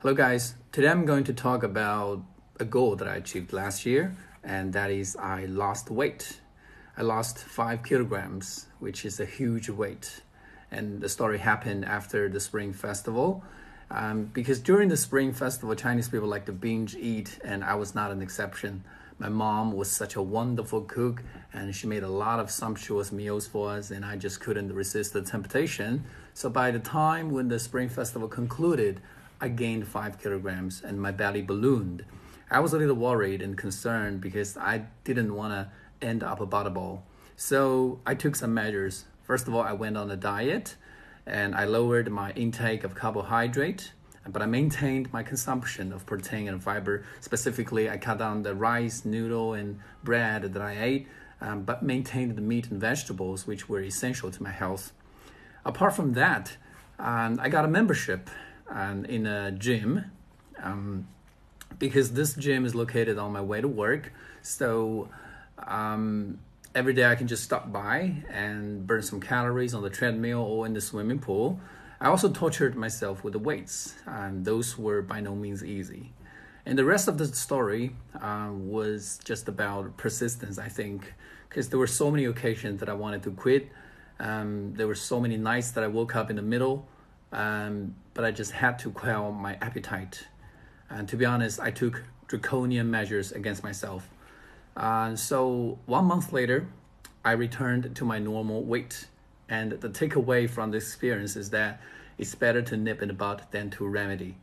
Hello, guys. Today I'm going to talk about a goal that I achieved last year, and that is I lost weight. I lost five kilograms, which is a huge weight. And the story happened after the Spring Festival. Um, because during the Spring Festival, Chinese people like to binge eat, and I was not an exception. My mom was such a wonderful cook, and she made a lot of sumptuous meals for us, and I just couldn't resist the temptation. So by the time when the Spring Festival concluded, I gained five kilograms and my belly ballooned. I was a little worried and concerned because I didn't want to end up a butterball. So I took some measures. First of all, I went on a diet and I lowered my intake of carbohydrate, but I maintained my consumption of protein and fiber. Specifically, I cut down the rice, noodle, and bread that I ate, um, but maintained the meat and vegetables, which were essential to my health. Apart from that, um, I got a membership um, in a gym um, because this gym is located on my way to work. So um, every day I can just stop by and burn some calories on the treadmill or in the swimming pool. I also tortured myself with the weights, and those were by no means easy. And the rest of the story um, was just about persistence, I think, because there were so many occasions that I wanted to quit. Um, there were so many nights that I woke up in the middle, um, but I just had to quell my appetite. And to be honest, I took draconian measures against myself. Uh, so one month later, I returned to my normal weight. And the takeaway from this experience is that it's better to nip in the bud than to remedy.